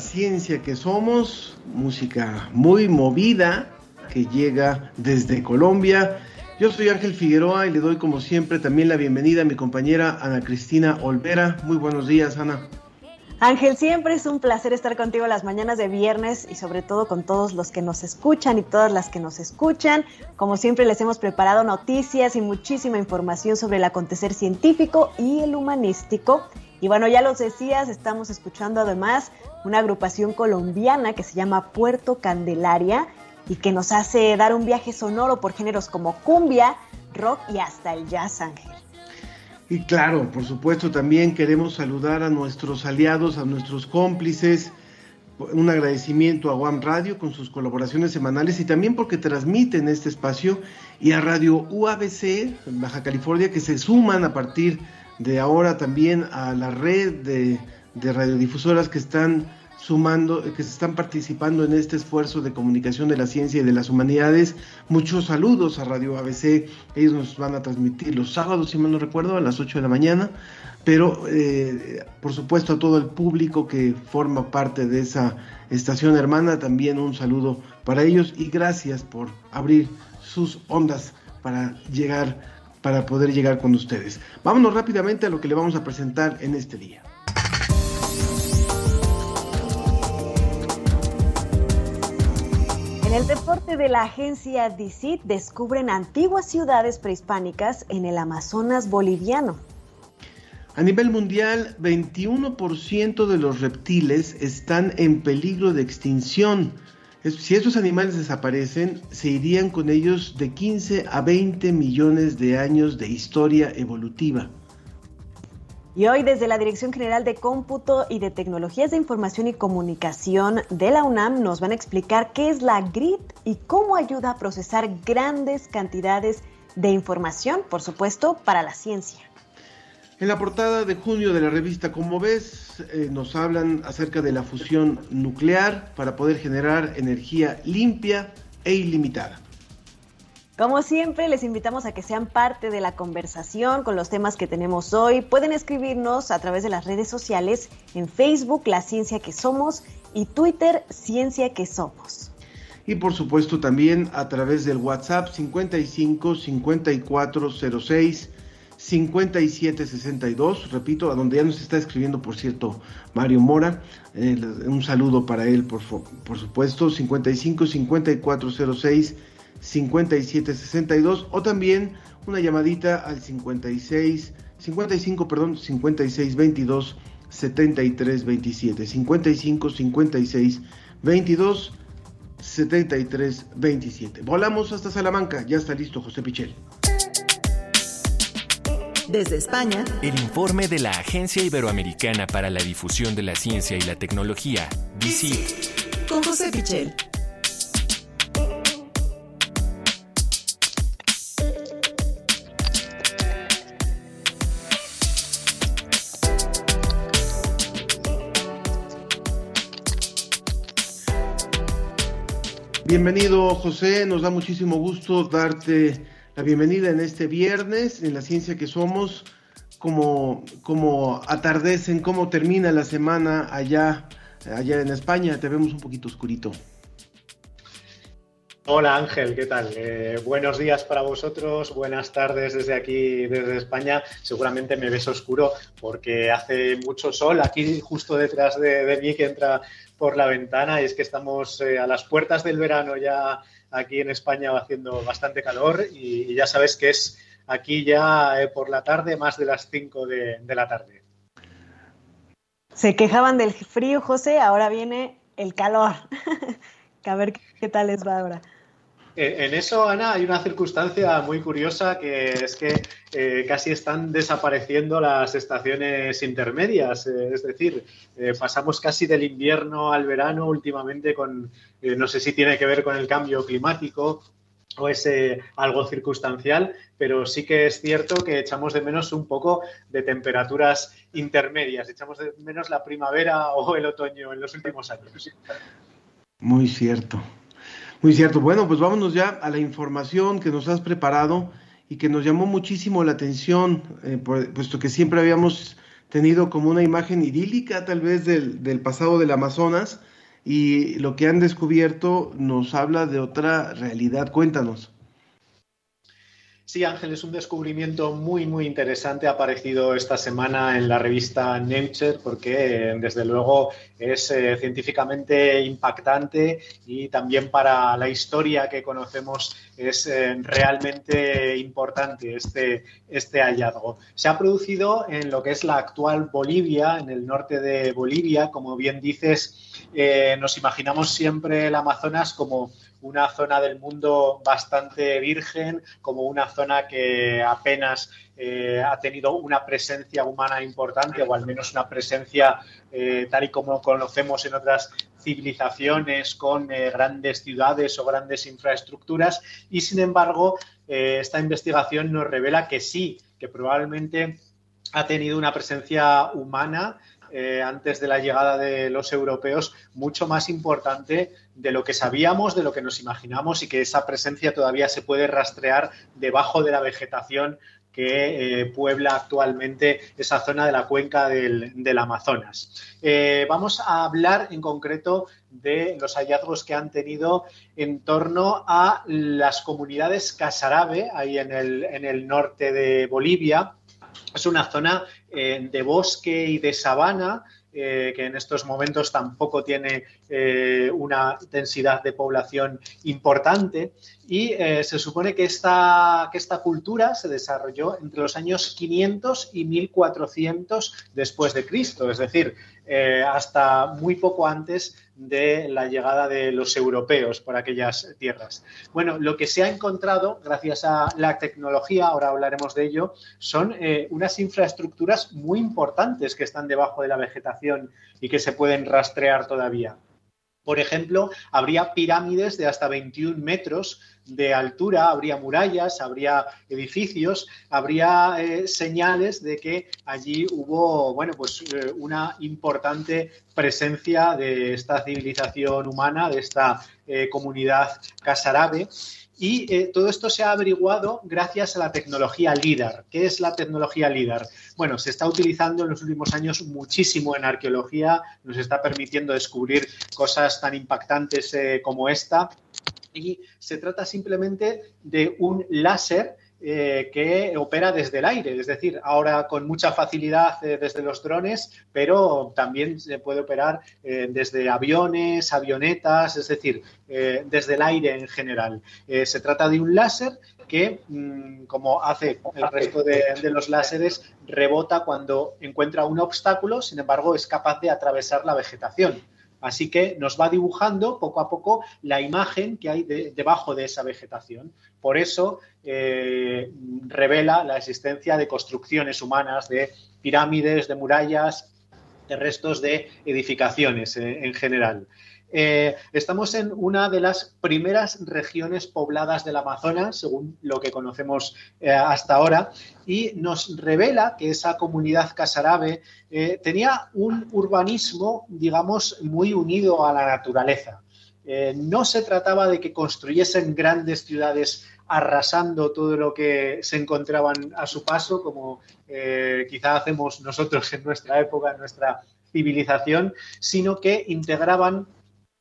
Ciencia que somos, música muy movida que llega desde Colombia. Yo soy Ángel Figueroa y le doy como siempre también la bienvenida a mi compañera Ana Cristina Olvera. Muy buenos días, Ana. Ángel, siempre es un placer estar contigo las mañanas de viernes y sobre todo con todos los que nos escuchan y todas las que nos escuchan. Como siempre les hemos preparado noticias y muchísima información sobre el acontecer científico y el humanístico. Y bueno, ya los decías, estamos escuchando además una agrupación colombiana que se llama Puerto Candelaria y que nos hace dar un viaje sonoro por géneros como cumbia, rock y hasta el jazz ángel. Y claro, por supuesto, también queremos saludar a nuestros aliados, a nuestros cómplices, un agradecimiento a One Radio con sus colaboraciones semanales y también porque transmiten este espacio y a Radio UABC en Baja California que se suman a partir de de ahora también a la red de, radiodifusoras que están sumando, que se están participando en este esfuerzo de comunicación de la ciencia y de las humanidades. Muchos saludos a Radio ABC, ellos nos van a transmitir los sábados, si mal no recuerdo, a las 8 de la mañana, pero eh, por supuesto a todo el público que forma parte de esa estación hermana, también un saludo para ellos y gracias por abrir sus ondas para llegar para poder llegar con ustedes. Vámonos rápidamente a lo que le vamos a presentar en este día. En el deporte de la agencia DICIT descubren antiguas ciudades prehispánicas en el Amazonas boliviano. A nivel mundial, 21% de los reptiles están en peligro de extinción si estos animales desaparecen, se irían con ellos de 15 a 20 millones de años de historia evolutiva. Y hoy desde la Dirección General de Cómputo y de Tecnologías de Información y Comunicación de la UNAM nos van a explicar qué es la GRID y cómo ayuda a procesar grandes cantidades de información, por supuesto, para la ciencia. En la portada de junio de la revista Como ves, eh, nos hablan acerca de la fusión nuclear para poder generar energía limpia e ilimitada. Como siempre, les invitamos a que sean parte de la conversación con los temas que tenemos hoy. Pueden escribirnos a través de las redes sociales en Facebook, La Ciencia que Somos, y Twitter, Ciencia que Somos. Y por supuesto también a través del WhatsApp 55 5406 5762, repito, a donde ya nos está escribiendo, por cierto, Mario Mora. Eh, un saludo para él, por, por supuesto, 55 5406 5762, o también una llamadita al 56 55, perdón, 56 22 73 27, 55 56 22 73 27. Volamos hasta Salamanca, ya está listo José Pichel. Desde España, el informe de la Agencia Iberoamericana para la Difusión de la Ciencia y la Tecnología, DICIT. Con José Pichel. Bienvenido José, nos da muchísimo gusto darte bienvenida en este viernes, en la ciencia que somos, como, como atardecen, cómo termina la semana allá, allá en España, te vemos un poquito oscurito. Hola Ángel, ¿qué tal? Eh, buenos días para vosotros, buenas tardes desde aquí, desde España. Seguramente me ves oscuro porque hace mucho sol aquí justo detrás de, mí que entra por la ventana y es que estamos eh, a las puertas del verano ya aquí en España haciendo bastante calor y, ya sabes que es aquí ya eh, por la tarde, más de las 5 de, de la tarde. Se quejaban del frío, José, ahora viene el calor. a ver qué tal les va ahora. Eh, en eso, Ana, hay una circunstancia muy curiosa que es que eh, casi están desapareciendo las estaciones intermedias. Eh, es decir, pasamos casi del invierno al verano últimamente con, no sé si tiene que ver con el cambio climático o es algo circunstancial, pero sí que es cierto que echamos de menos un poco de temperaturas intermedias, echamos de menos la primavera o el otoño en los últimos años. Muy cierto. Muy cierto. Bueno, pues vámonos ya a la información que nos has preparado y que nos llamó muchísimo la atención, eh, puesto que siempre habíamos tenido como una imagen idílica tal vez del, del pasado del Amazonas y lo que han descubierto nos habla de otra realidad. Cuéntanos. Sí, Ángel, es un descubrimiento muy, muy interesante. Ha aparecido esta semana en la revista Nature porque, desde luego, es eh, científicamente impactante y también para la historia que conocemos es eh, realmente importante este, este hallazgo. Se ha producido en lo que es la actual Bolivia, en el norte de Bolivia. Como bien dices, eh, nos imaginamos siempre el Amazonas como una zona del mundo bastante virgen, como una zona que apenas eh, ha tenido una presencia humana importante o al menos una presencia eh, tal y como conocemos en otras civilizaciones con eh, grandes ciudades o grandes infraestructuras. Y sin embargo esta investigación nos revela que sí, que probablemente ha tenido una presencia humana eh, antes de la llegada de los europeos mucho más importante de lo que sabíamos, de lo que nos imaginamos y que esa presencia todavía se puede rastrear debajo de la vegetación que eh, puebla actualmente esa zona de la cuenca del, Amazonas. Eh, vamos a hablar en concreto de los hallazgos que han tenido en torno a las comunidades casarabe, ahí en el, en el norte de Bolivia, es una zona eh, de bosque y de sabana eh, que en estos momentos tampoco tiene eh, una densidad de población importante. Y se supone que esta, que esta cultura se desarrolló entre los años 500 y 1400 después de Cristo, es decir, hasta muy poco antes de la llegada de los europeos por aquellas tierras. Bueno, lo que se ha encontrado, gracias a la tecnología, ahora hablaremos de ello, son eh, unas infraestructuras muy importantes que están debajo de la vegetación y que se pueden rastrear todavía. Por ejemplo, habría pirámides de hasta 21 metros de altura, habría murallas, habría edificios, habría eh, señales de que allí hubo, bueno, pues eh, una importante presencia de esta civilización humana, de esta eh, comunidad casarabe. Y eh, todo esto se ha averiguado gracias a la tecnología LIDAR. ¿Qué es la tecnología LIDAR? Bueno, se está utilizando en los últimos años muchísimo en arqueología, nos está permitiendo descubrir cosas tan impactantes eh, como esta. Y se trata simplemente de un láser eh, que opera desde el aire, es decir, ahora con mucha facilidad eh, desde los drones, pero también se puede operar eh, desde aviones, avionetas, es decir, desde el aire en general. se trata de un láser que, mm, como hace el resto de, de, los láseres, rebota cuando encuentra un obstáculo, sin embargo, es capaz de atravesar la vegetación. Así que nos va dibujando poco a poco la imagen que hay debajo de esa vegetación. Por eso eh, revela la existencia de construcciones humanas, de pirámides, de murallas, de restos de edificaciones eh, en general. Eh, estamos en una de las primeras regiones pobladas del Amazonas, según lo que conocemos eh, hasta ahora, y nos revela que esa comunidad casarabe eh, tenía un urbanismo, digamos, muy unido a la naturaleza. no se trataba de que construyesen grandes ciudades arrasando todo lo que se encontraban a su paso, como quizá hacemos nosotros en nuestra época, en nuestra civilización, sino que integraban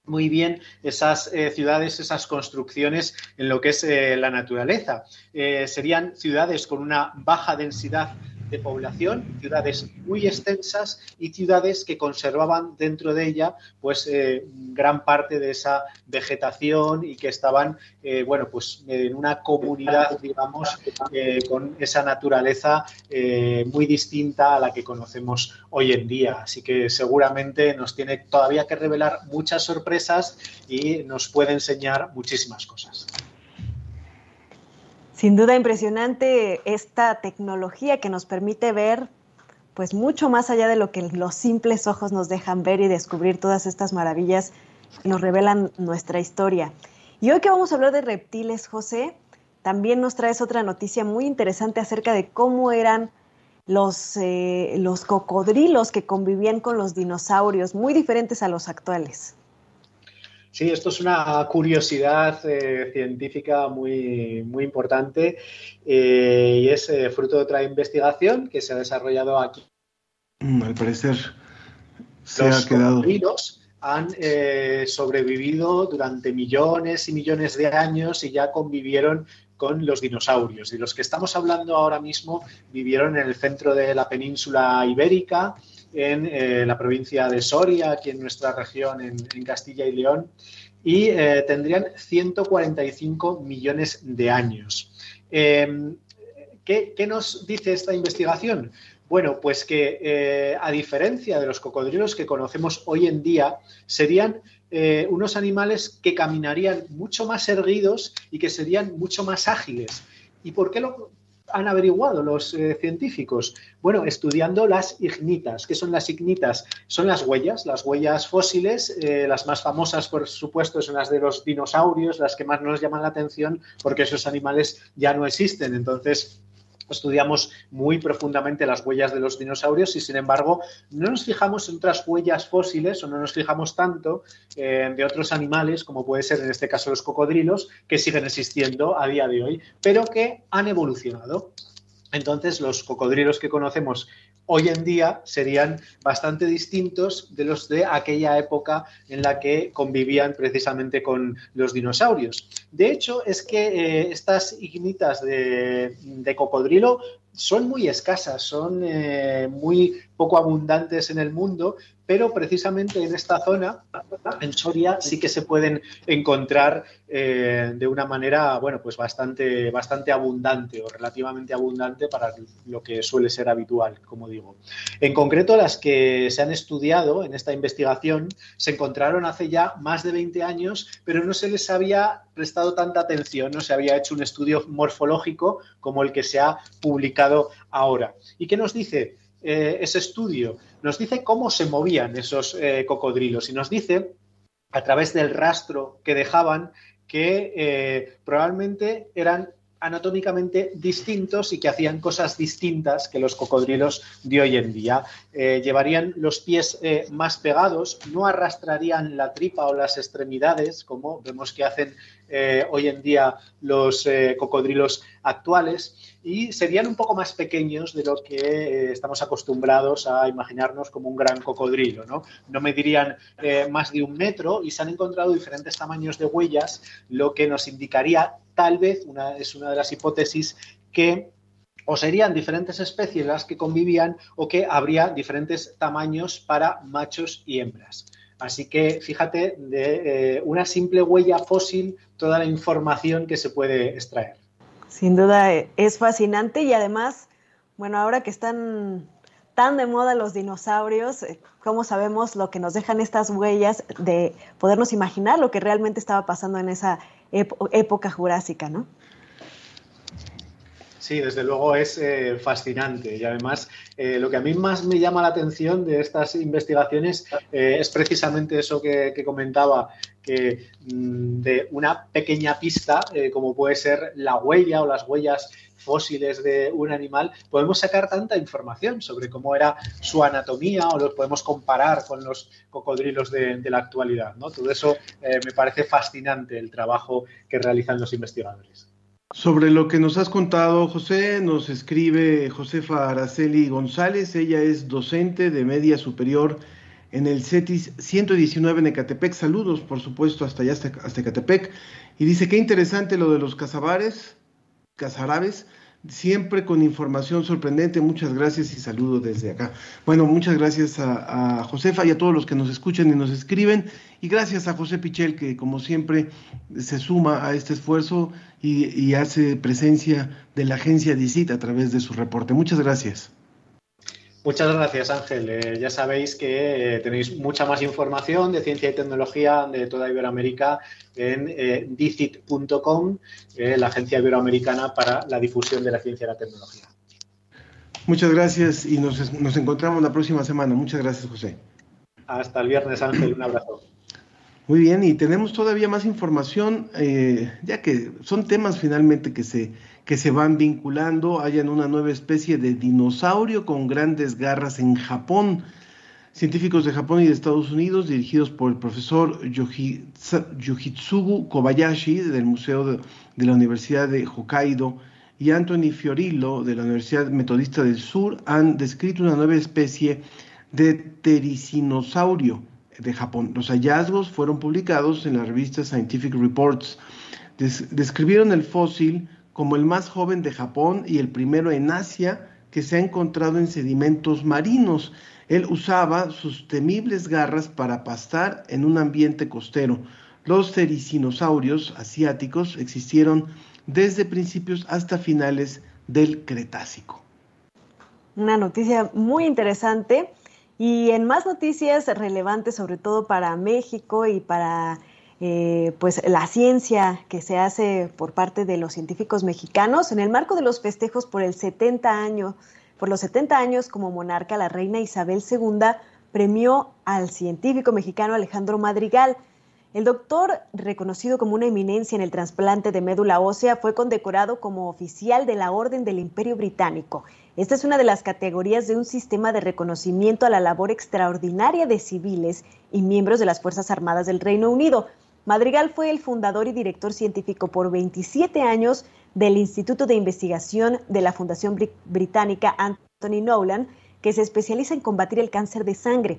muy bien esas eh, ciudades, esas construcciones en lo que es eh, la naturaleza. Eh, serían ciudades con una baja densidad de población, ciudades muy extensas y ciudades que conservaban dentro de ella pues eh, gran parte de esa vegetación y que estaban eh, bueno pues en una comunidad digamos eh, con esa naturaleza muy distinta a la que conocemos hoy en día así que seguramente nos tiene todavía que revelar muchas sorpresas y nos puede enseñar muchísimas cosas. Sin duda impresionante esta tecnología que nos permite ver pues mucho más allá de lo que los simples ojos nos dejan ver y descubrir todas estas maravillas que nos revelan nuestra historia. Y hoy que vamos a hablar de reptiles, José, también nos traes otra noticia muy interesante acerca de cómo eran los, eh, los cocodrilos que convivían con los dinosaurios, muy diferentes a los actuales. Sí, esto es una curiosidad eh, científica muy, muy importante eh, y es eh, fruto de otra investigación que se ha desarrollado aquí. Mm, al parecer se ha quedado. han sobrevivido durante millones y millones de años y ya convivieron con los dinosaurios. Y los que estamos hablando ahora mismo vivieron en el centro de la península ibérica, en eh, la provincia de Soria, aquí en nuestra región, en, Castilla y León, y eh, tendrían 145 millones de años. Em, ¿qué, nos dice esta investigación? Bueno, pues que eh, a diferencia de los cocodrilos que conocemos hoy en día, serían unos animales que caminarían mucho más erguidos y que serían mucho más ágiles. ¿Y por qué lo, han averiguado los eh, científicos? Bueno, estudiando las ignitas. ¿Qué son las ignitas? Son las huellas, las huellas fósiles, eh, las más famosas, por supuesto, son las de los dinosaurios, las que más nos llaman la atención porque esos animales ya no existen. Entonces, estudiamos muy profundamente las huellas de los dinosaurios y sin embargo no nos fijamos en otras huellas fósiles o no nos fijamos tanto eh, de otros animales como puede ser en este caso los cocodrilos que siguen existiendo a día de hoy pero que han evolucionado. Entonces, los cocodrilos que conocemos hoy en día serían bastante distintos de los de aquella época en la que convivían precisamente con los dinosaurios. De hecho, es que eh, estas ignitas de, cocodrilo son muy escasas, son eh, muy poco abundantes en el mundo, pero precisamente en esta zona, en Soria, sí que se pueden encontrar eh, de una manera, bueno, pues bastante, bastante abundante o relativamente abundante para lo que suele ser habitual, como digo. En concreto, las que se han estudiado en esta investigación se encontraron hace ya más de 20 años, pero no se les había prestado tanta atención, no se había hecho un estudio morfológico como el que se ha publicado ahora. ¿Y qué nos dice? Eh, ese estudio nos dice cómo se movían esos eh, cocodrilos y nos dice, a través del rastro que dejaban, que eh, probablemente eran anatómicamente distintos y que hacían cosas distintas que los cocodrilos de hoy en día. Llevarían los pies más pegados, no arrastrarían la tripa o las extremidades, como vemos que hacen eh, hoy en día los cocodrilos actuales, y serían un poco más pequeños de lo que estamos acostumbrados a imaginarnos como un gran cocodrilo. No, no medirían más de un metro y se han encontrado diferentes tamaños de huellas, lo que nos indicaría tal vez, una, es una de las hipótesis, que o serían diferentes especies las que convivían o que habría diferentes tamaños para machos y hembras. Así que fíjate, de eh, una simple huella fósil, toda la información que se puede extraer. Sin duda eh, es fascinante y además, bueno, ahora que están tan de moda los dinosaurios, eh, ¿cómo sabemos lo que nos dejan estas huellas de podernos imaginar lo que realmente estaba pasando en esa época jurásica, ¿no? Sí, desde luego es eh, fascinante y además eh, lo que a mí más me llama la atención de estas investigaciones eh, es precisamente eso que, comentaba, que mm, de una pequeña pista, como puede ser la huella o las huellas fósiles de un animal, podemos sacar tanta información sobre cómo era su anatomía o los podemos comparar con los cocodrilos de, la actualidad. ¿no? Todo eso me parece fascinante el trabajo que realizan los investigadores. Sobre lo que nos has contado, José, nos escribe Josefa Araceli González. Ella es docente de media superior en el CETIS 119 en Ecatepec. Saludos, por supuesto, hasta allá, hasta, Ecatepec. Y dice, qué interesante lo de los cazabares, cazarabes siempre con información sorprendente. Muchas gracias y saludo desde acá. Bueno, muchas gracias a, Josefa y a todos los que nos escuchan y nos escriben. Y gracias a José Pichel, que como siempre se suma a este esfuerzo y, y hace presencia de la agencia DICIT a través de su reporte. Muchas gracias. Muchas gracias, Ángel. Eh, ya sabéis que eh, tenéis mucha más información de ciencia y tecnología de toda Iberoamérica en eh, dicit.com, la agencia iberoamericana para la difusión de la ciencia y la tecnología. Muchas gracias y nos, nos encontramos la próxima semana. Muchas gracias, José. Hasta el viernes, Ángel. Un abrazo. Muy bien, y tenemos todavía más información, ya que son temas finalmente que se que se van vinculando, hayan una nueva especie de dinosaurio con grandes garras en Japón. Científicos de Japón y de Estados Unidos, dirigidos por el profesor Yujitsugu Kobayashi del Museo de, la Universidad de Hokkaido y Anthony Fiorillo de la Universidad Metodista del Sur, han descrito una nueva especie de tericinosaurio de Japón. Los hallazgos fueron publicados en la revista Scientific Reports. describieron el fósil como el más joven de Japón y el primero en Asia que se ha encontrado en sedimentos marinos. Él usaba sus temibles garras para pastar en un ambiente costero. Los cericinosaurios asiáticos existieron desde principios hasta finales del Cretácico. Una noticia muy interesante y en más noticias relevantes sobre todo para México y para eh, pues la ciencia que se hace por parte de los científicos mexicanos en el marco de los festejos por el 70 año, por los 70 años como monarca, la reina Isabel II premió al científico mexicano Alejandro Madrigal. El doctor, reconocido como una eminencia en el trasplante de médula ósea, fue condecorado como oficial de la Orden del Imperio Británico. Esta es una de las categorías de un sistema de reconocimiento a la labor extraordinaria de civiles y miembros de las Fuerzas Armadas del Reino Unido. Madrigal fue el fundador y director científico por 27 años del Instituto de Investigación de la Fundación Británica Anthony Nolan, que se especializa en combatir el cáncer de sangre.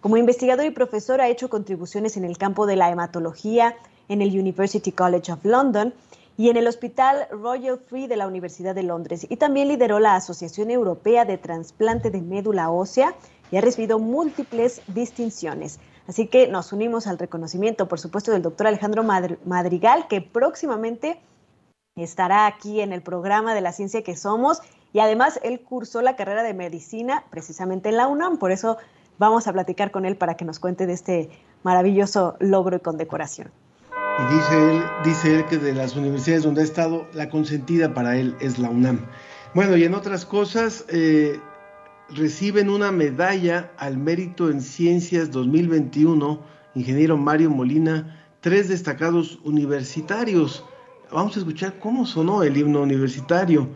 Como investigador y profesor ha hecho contribuciones en el campo de la hematología en el University College of London y en el Hospital Royal Free de la Universidad de Londres. Y también lideró la Asociación Europea de Transplante de Médula Ósea y ha recibido múltiples distinciones. Así que nos unimos al reconocimiento, por supuesto, del doctor Alejandro Madrigal, que próximamente estará aquí en el programa de la ciencia que somos. Y además, él cursó la carrera de medicina precisamente en la UNAM. Por eso vamos a platicar con él para que nos cuente de este maravilloso logro y condecoración. Y dice él, dice él que de las universidades donde ha estado, la consentida para él es la UNAM. Bueno, y en otras cosas, eh, reciben una medalla al mérito en ciencias 2021, ingeniero Mario Molina, tres destacados universitarios. Vamos a escuchar cómo sonó el himno universitario.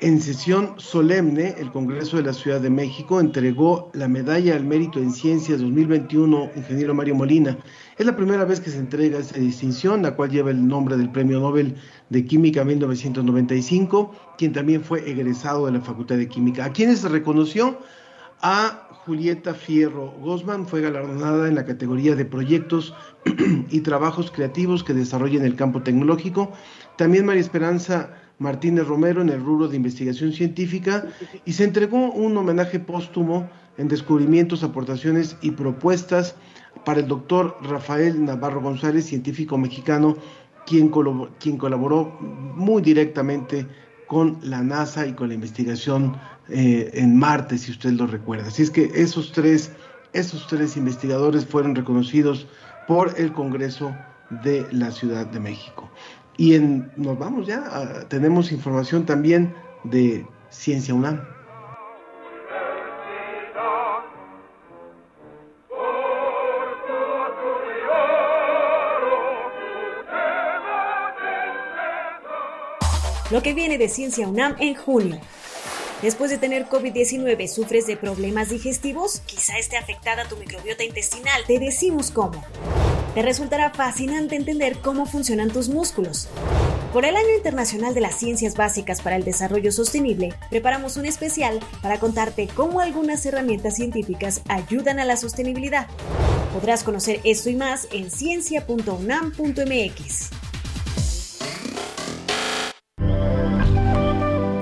En sesión solemne, el Congreso de la Ciudad de México entregó la medalla al mérito en ciencias 2021, ingeniero Mario Molina. Es la primera vez que se entrega esta distinción, la cual lleva el nombre del Premio Nobel de Química 1995, quien también fue egresado de la Facultad de Química. ¿A quienes se reconoció? A Julieta Fierro Gosman fue galardonada en la categoría de proyectos y trabajos creativos que desarrollan el campo tecnológico. También María Esperanza Martínez Romero en el rubro de investigación científica y se entregó un homenaje póstumo en descubrimientos, aportaciones y propuestas para el doctor Rafael Navarro González, científico mexicano, quien, quien colaboró muy directamente con la NASA y con la investigación eh, en Marte, si usted lo recuerda. Así es que esos tres, esos tres investigadores fueron reconocidos por el Congreso de la Ciudad de México. Y en, nos vamos ya, tenemos información también de Ciencia UNAM. Lo que viene de Ciencia UNAM en junio. Después de tener COVID-19, ¿sufres de problemas digestivos? Quizá esté afectada tu microbiota intestinal. Te decimos cómo. Te resultará fascinante entender cómo funcionan tus músculos. Por el Año Internacional de las Ciencias Básicas para el Desarrollo Sostenible, preparamos un especial para contarte cómo algunas herramientas científicas ayudan a la sostenibilidad. Podrás conocer esto y más en ciencia.unam.mx.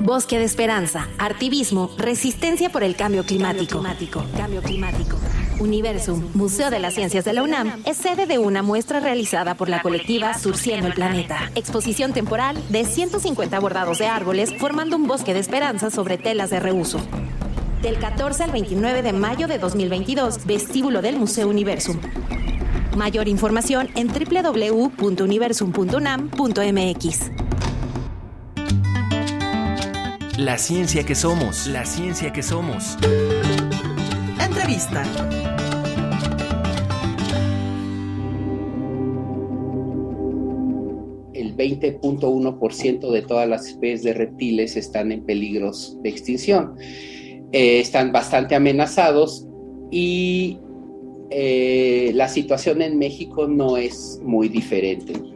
Bosque de Esperanza, Artivismo, Resistencia por el Cambio Climático. climático. Cambio climático. Universum, Museo de las Ciencias de la UNAM, es sede de una muestra realizada por la colectiva Surciendo el Planeta. Exposición temporal de 150 bordados de árboles formando un bosque de esperanza sobre telas de reuso. Del 14 al 29 de mayo de 2022, vestíbulo del Museo Universum. Mayor información en www.universum.unam.mx. La ciencia que somos, la ciencia que somos. El 20.1% de todas las especies de reptiles están en peligros de extinción. Eh, están bastante amenazados y eh, la situación en México no es muy diferente.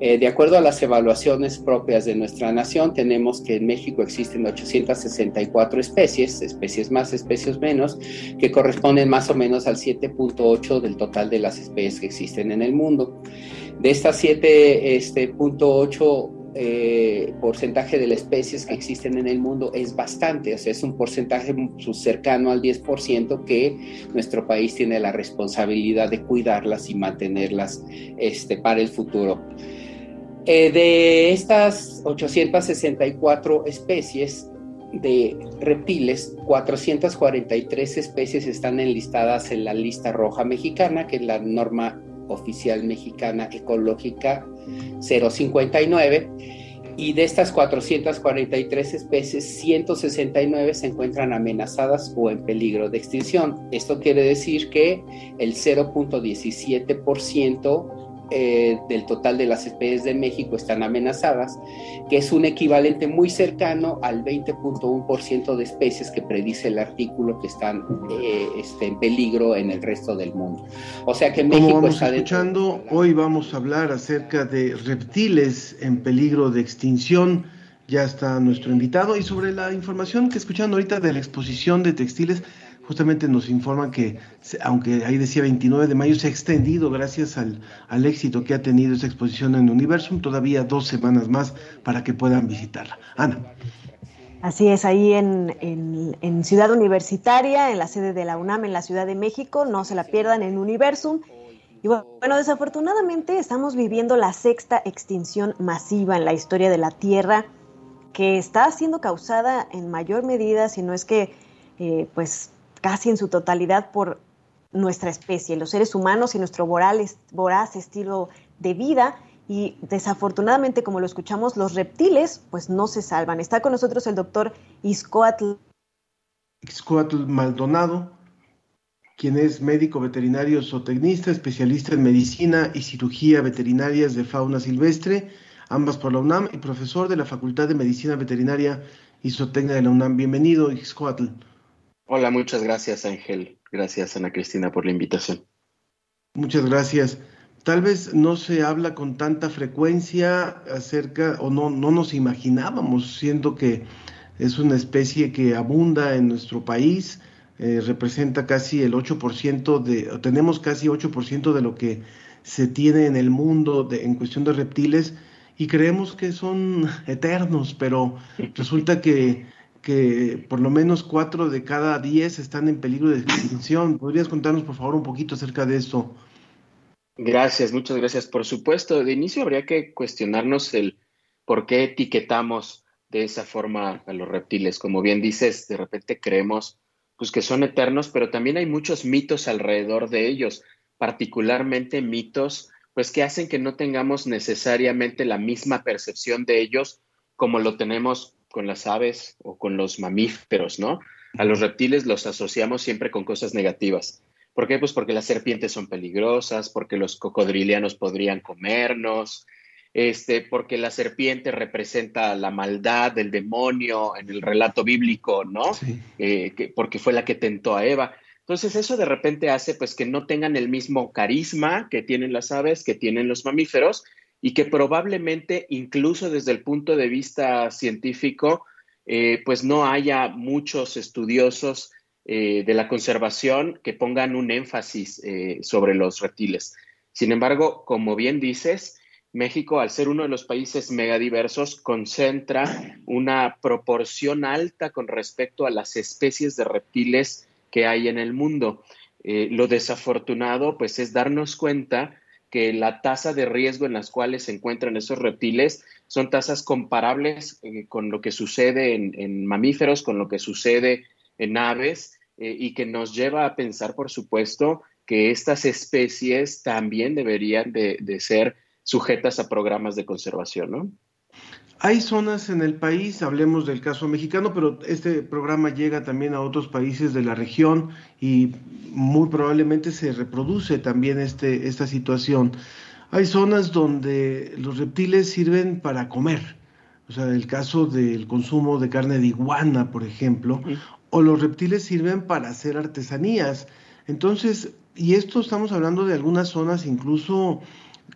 Eh, de acuerdo a las evaluaciones propias de nuestra nación, tenemos que en México existen 864 especies, especies más, especies menos, que corresponden más o menos al 7.8 del total de las especies que existen en el mundo. De estas 7.8 este, eh, porcentaje de las especies que existen en el mundo es bastante, o sea, es un porcentaje cercano al 10% que nuestro país tiene la responsabilidad de cuidarlas y mantenerlas este, para el futuro. Eh, de estas 864 especies de reptiles, 443 especies están enlistadas en la lista roja mexicana, que es la norma oficial mexicana ecológica 059 y de estas 443 especies, 169 se encuentran amenazadas o en peligro de extinción. Esto quiere decir que el 0.17% eh, del total de las especies de México están amenazadas, que es un equivalente muy cercano al 20.1% de especies que predice el artículo que están eh, este, en peligro en el resto del mundo. O sea que México Como vamos escuchando, hoy vamos a hablar acerca de reptiles en peligro de extinción. Ya está nuestro invitado y sobre la información que escuchando ahorita de la exposición de textiles justamente nos informan que, aunque ahí decía 29 de mayo, se ha extendido gracias al, al, éxito que ha tenido esa exposición en Universum, todavía dos semanas más para que puedan visitarla. Ana. Así es, ahí en, en, en, Ciudad Universitaria, en la sede de la UNAM, en la Ciudad de México, no se la pierdan en Universum. Y bueno, desafortunadamente estamos viviendo la sexta extinción masiva en la historia de la Tierra, que está siendo causada en mayor medida, si no es que, eh, pues, casi en su totalidad por nuestra especie, los seres humanos y nuestro voraz, estilo de vida. Y desafortunadamente, como lo escuchamos, los reptiles pues no se salvan. Está con nosotros el doctor Iscoatl. Iscoatl Maldonado, quien es médico veterinario zootecnista, especialista en medicina y cirugía veterinarias de fauna silvestre, ambas por la UNAM, y profesor de la Facultad de Medicina Veterinaria y Zootecnia de la UNAM. Bienvenido, Iscoatl. Hola, muchas gracias Ángel. Gracias Ana Cristina por la invitación. Muchas gracias. Tal vez no se habla con tanta frecuencia acerca, o no, no nos imaginábamos, siendo que es una especie que abunda en nuestro país, eh, representa casi el 8% de, tenemos casi 8% de lo que se tiene en el mundo de, en cuestión de reptiles y creemos que son eternos, pero resulta que que por lo menos cuatro de cada diez están en peligro de extinción. ¿Podrías contarnos, por favor, un poquito acerca de esto? Gracias, muchas gracias. Por supuesto, de inicio habría que cuestionarnos el por qué etiquetamos de esa forma a los reptiles. Como bien dices, de repente creemos pues, que son eternos, pero también hay muchos mitos alrededor de ellos, particularmente mitos pues que hacen que no tengamos necesariamente la misma percepción de ellos como lo tenemos con las aves o con los mamíferos, ¿no? A los reptiles los asociamos siempre con cosas negativas. ¿Por qué? Pues porque las serpientes son peligrosas, porque los cocodrilianos podrían comernos, este, porque la serpiente representa la maldad del demonio en el relato bíblico, ¿no? Eh, que, porque fue la que tentó a Eva. Entonces eso de repente hace pues que no tengan el mismo carisma que tienen las aves, que tienen los mamíferos, y que probablemente incluso desde el punto de vista científico, eh, pues no haya muchos estudiosos eh, de la conservación que pongan un énfasis eh, sobre los reptiles. Sin embargo, como bien dices, México, al ser uno de los países megadiversos, concentra una proporción alta con respecto a las especies de reptiles que hay en el mundo. lo desafortunado, pues, es darnos cuenta que la tasa de riesgo en las cuales se encuentran esos reptiles son tasas comparables eh, con lo que sucede en, mamíferos, con lo que sucede en aves, eh, y que nos lleva a pensar, por supuesto, que estas especies también deberían de, ser sujetas a programas de conservación, ¿no? Hay zonas en el país, hablemos del caso mexicano, pero este programa llega también a otros países de la región y muy probablemente se reproduce también este, esta situación. Hay zonas donde los reptiles sirven para comer, o sea, el caso del consumo de carne de iguana, por ejemplo, o los reptiles sirven para hacer artesanías. Entonces, y esto estamos hablando de algunas zonas incluso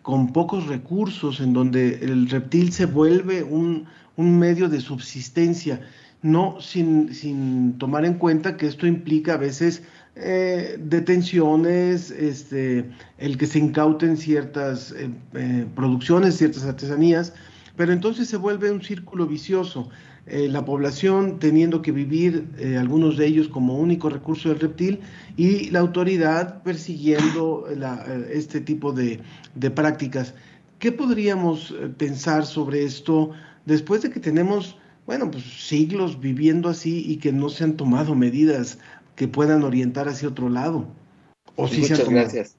con pocos recursos, en donde el reptil se vuelve un, medio de subsistencia, no sin, tomar en cuenta que esto implica a veces eh, detenciones, este, el que se incauten ciertas eh, eh, producciones, ciertas artesanías, pero entonces se vuelve un círculo vicioso. Eh, la población teniendo que vivir, eh, algunos de ellos como único recurso del reptil, y la autoridad persiguiendo eh, este tipo de, prácticas. ¿Qué podríamos pensar sobre esto después de que tenemos, bueno, pues siglos viviendo así y que no se han tomado medidas que puedan orientar hacia otro lado? ¿O Muchas gracias.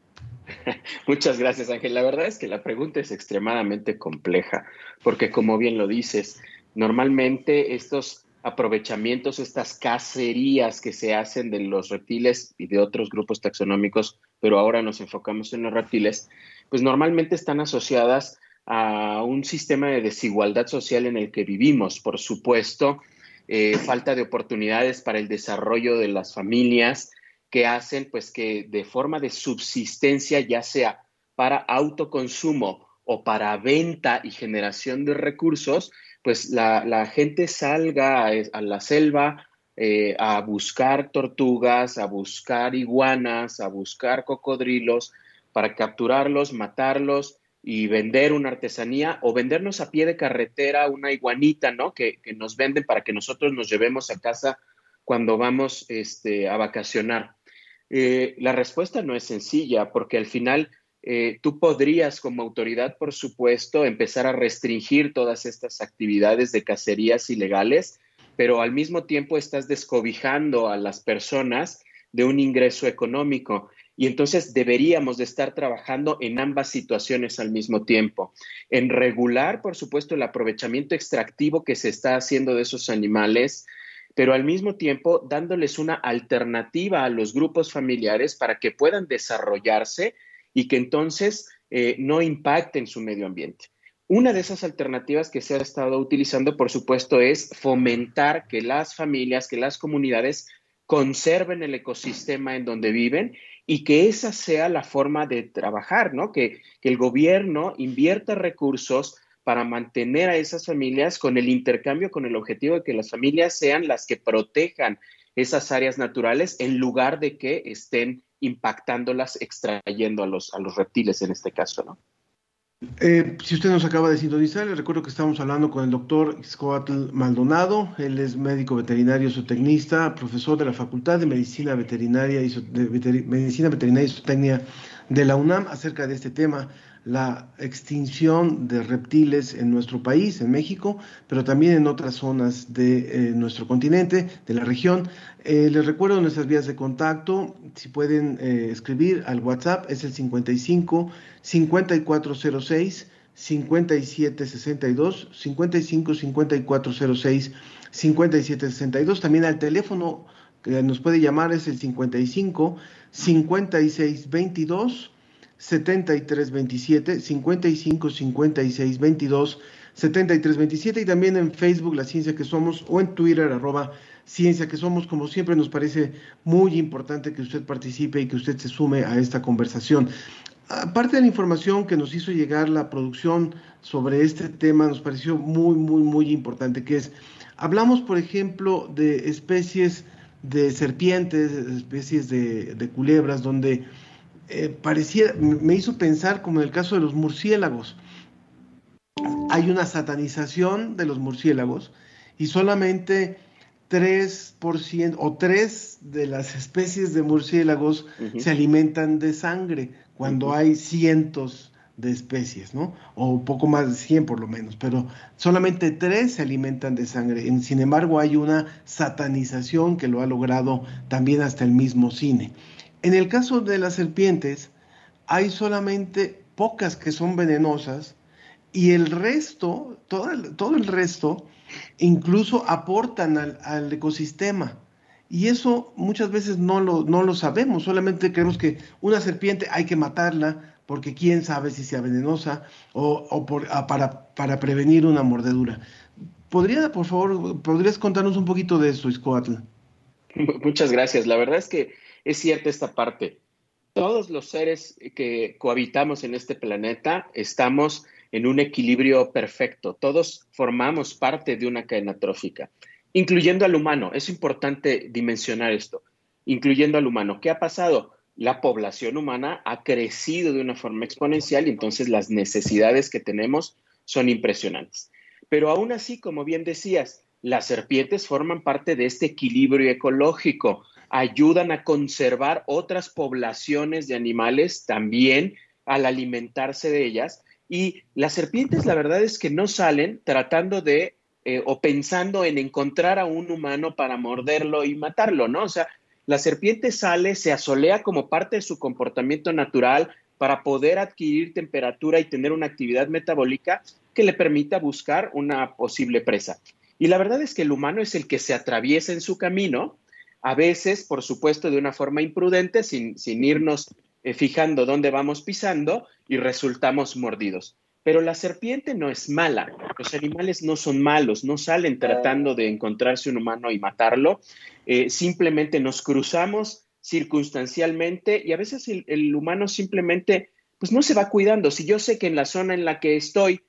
Muchas gracias, Ángel. La verdad es que la pregunta es extremadamente compleja, porque como bien lo dices, Normalmente estos aprovechamientos, estas cacerías que se hacen de los reptiles y de otros grupos taxonómicos, pero ahora nos enfocamos en los reptiles, pues normalmente están asociadas a un sistema de desigualdad social en el que vivimos. Por supuesto, eh, falta de oportunidades para el desarrollo de las familias que hacen pues que de forma de subsistencia, ya sea para autoconsumo o para venta y generación de recursos, pues la, gente salga a, la selva eh, a buscar tortugas, a buscar iguanas, a buscar cocodrilos, para capturarlos, matarlos y vender una artesanía o vendernos a pie de carretera una iguanita, ¿no? Que, nos venden para que nosotros nos llevemos a casa cuando vamos este, a vacacionar. Eh, la respuesta no es sencilla porque al final eh, tú podrías como autoridad, por supuesto, empezar a restringir todas estas actividades de cacerías ilegales, pero al mismo tiempo estás descobijando a las personas de un ingreso económico. Y entonces deberíamos de estar trabajando en ambas situaciones al mismo tiempo. En regular, por supuesto, el aprovechamiento extractivo que se está haciendo de esos animales, pero al mismo tiempo dándoles una alternativa a los grupos familiares para que puedan desarrollarse y que entonces eh, no impacten su medio ambiente. Una de esas alternativas que se ha estado utilizando, por supuesto, es fomentar que las familias, que las comunidades conserven el ecosistema en donde viven y que esa sea la forma de trabajar, ¿no? Que, que, el gobierno invierta recursos para mantener a esas familias con el intercambio, con el objetivo de que las familias sean las que protejan esas áreas naturales en lugar de que estén impactándolas, extrayendo a los, a los reptiles en este caso, ¿no? Eh, si usted nos acaba de sintonizar, le recuerdo que estamos hablando con el doctor Xcoatl Maldonado. Él es médico veterinario zootecnista, profesor de la Facultad de Medicina Veterinaria y Medicina Veterinaria y Zootecnia de la UNAM acerca de este tema la extinción de reptiles en nuestro país, en México, pero también en otras zonas de eh, nuestro continente, de la región. Eh, les recuerdo nuestras vías de contacto, si pueden eh, escribir al WhatsApp, es el 55 5406 5762, 55 5406 5762, también al teléfono que nos puede llamar es el 55 5622 7327 55 56 22 73 27 y también en Facebook La Ciencia que Somos o en Twitter arroba Ciencia que Somos. Como siempre nos parece muy importante que usted participe y que usted se sume a esta conversación. aparte de la información que nos hizo llegar la producción sobre este tema, nos pareció muy, muy, muy importante, que es, hablamos, por ejemplo, de especies de serpientes, especies de, culebras, donde eh, parecía, me hizo pensar como en el caso de los murciélagos. Hay una satanización de los murciélagos y solamente 3% o 3 de las especies de murciélagos se alimentan de sangre cuando hay cientos de especies, ¿no? O poco más de 100 por lo menos, pero solamente 3 se alimentan de sangre. Sin embargo, hay una satanización que lo ha logrado también hasta el mismo cine. En el caso de las serpientes, hay solamente pocas que son venenosas y el resto, todo el, resto, incluso aportan al, ecosistema. Y eso muchas veces no lo, no lo sabemos, solamente creemos que una serpiente hay que matarla porque quién sabe si sea venenosa o, por, ah, para, para, prevenir una mordedura. ¿Podría, por favor, podrías contarnos un poquito de eso, Iscoatl? Muchas gracias. La verdad es que es cierta esta parte. Todos los seres que cohabitamos en este planeta estamos en un equilibrio perfecto. Todos formamos parte de una cadena trófica, incluyendo al humano. Es importante dimensionar esto, incluyendo al humano. ¿Qué ha pasado? La población humana ha crecido de una forma exponencial y entonces las necesidades que tenemos son impresionantes. Pero aún así, como bien decías, las serpientes forman parte de este equilibrio ecológico, ayudan a conservar otras poblaciones de animales también al alimentarse de ellas y las serpientes, la verdad es que no salen tratando de eh, o pensando en encontrar a un humano para morderlo y matarlo, ¿no? O sea, la serpiente sale, se asolea como parte de su comportamiento natural para poder adquirir temperatura y tener una actividad metabólica que le permita buscar una posible presa. Y la verdad es que el humano es el que se atraviesa en su camino, a veces, por supuesto, de una forma imprudente, sin, sin irnos eh, fijando dónde vamos pisando y resultamos mordidos. Pero la serpiente no es mala, los animales no son malos, no salen tratando de encontrarse un humano y matarlo, eh, simplemente nos cruzamos circunstancialmente y a veces el, humano simplemente pues no se va cuidando. Si yo sé que en la zona en la que estoy,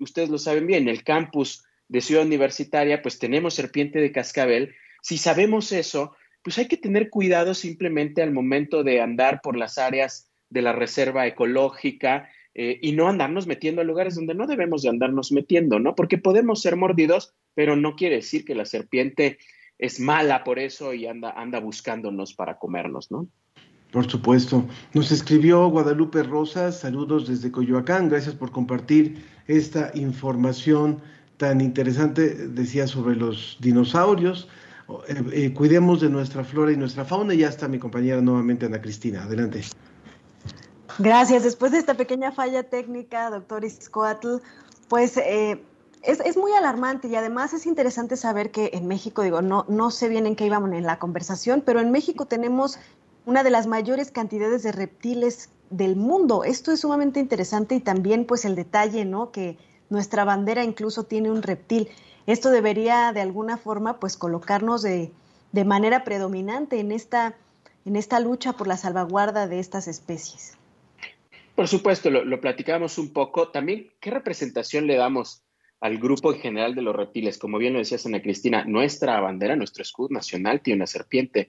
ustedes lo saben bien, el campus de Ciudad Universitaria, pues tenemos serpiente de cascabel, si sabemos eso, pues hay que tener cuidado simplemente al momento de andar por las áreas de la reserva ecológica eh, y no andarnos metiendo a lugares donde no debemos de andarnos metiendo, ¿no? Porque podemos ser mordidos, pero no quiere decir que la serpiente es mala por eso y anda, anda buscándonos para comernos, ¿no? Por supuesto. Nos escribió Guadalupe Rosas, saludos desde Coyoacán, gracias por compartir esta información tan interesante, decía, sobre los dinosaurios. Eh, eh, cuidemos de nuestra flora y nuestra fauna. Y ya está mi compañera nuevamente, Ana Cristina. Adelante. Gracias. Después de esta pequeña falla técnica, doctor Iscoatl, pues eh, es, muy alarmante y además es interesante saber que en México, digo, no, no sé bien en qué íbamos en la conversación, pero en México tenemos una de las mayores cantidades de reptiles del mundo. Esto es sumamente interesante y también pues el detalle, ¿no? Que nuestra bandera incluso tiene un reptil. Esto debería de alguna forma pues colocarnos de, manera predominante en esta, en esta lucha por la salvaguarda de estas especies. Por supuesto, lo, platicábamos un poco. También, ¿qué representación le damos al grupo en general de los reptiles? Como bien lo decía Ana Cristina, nuestra bandera, nuestro escudo nacional tiene una serpiente.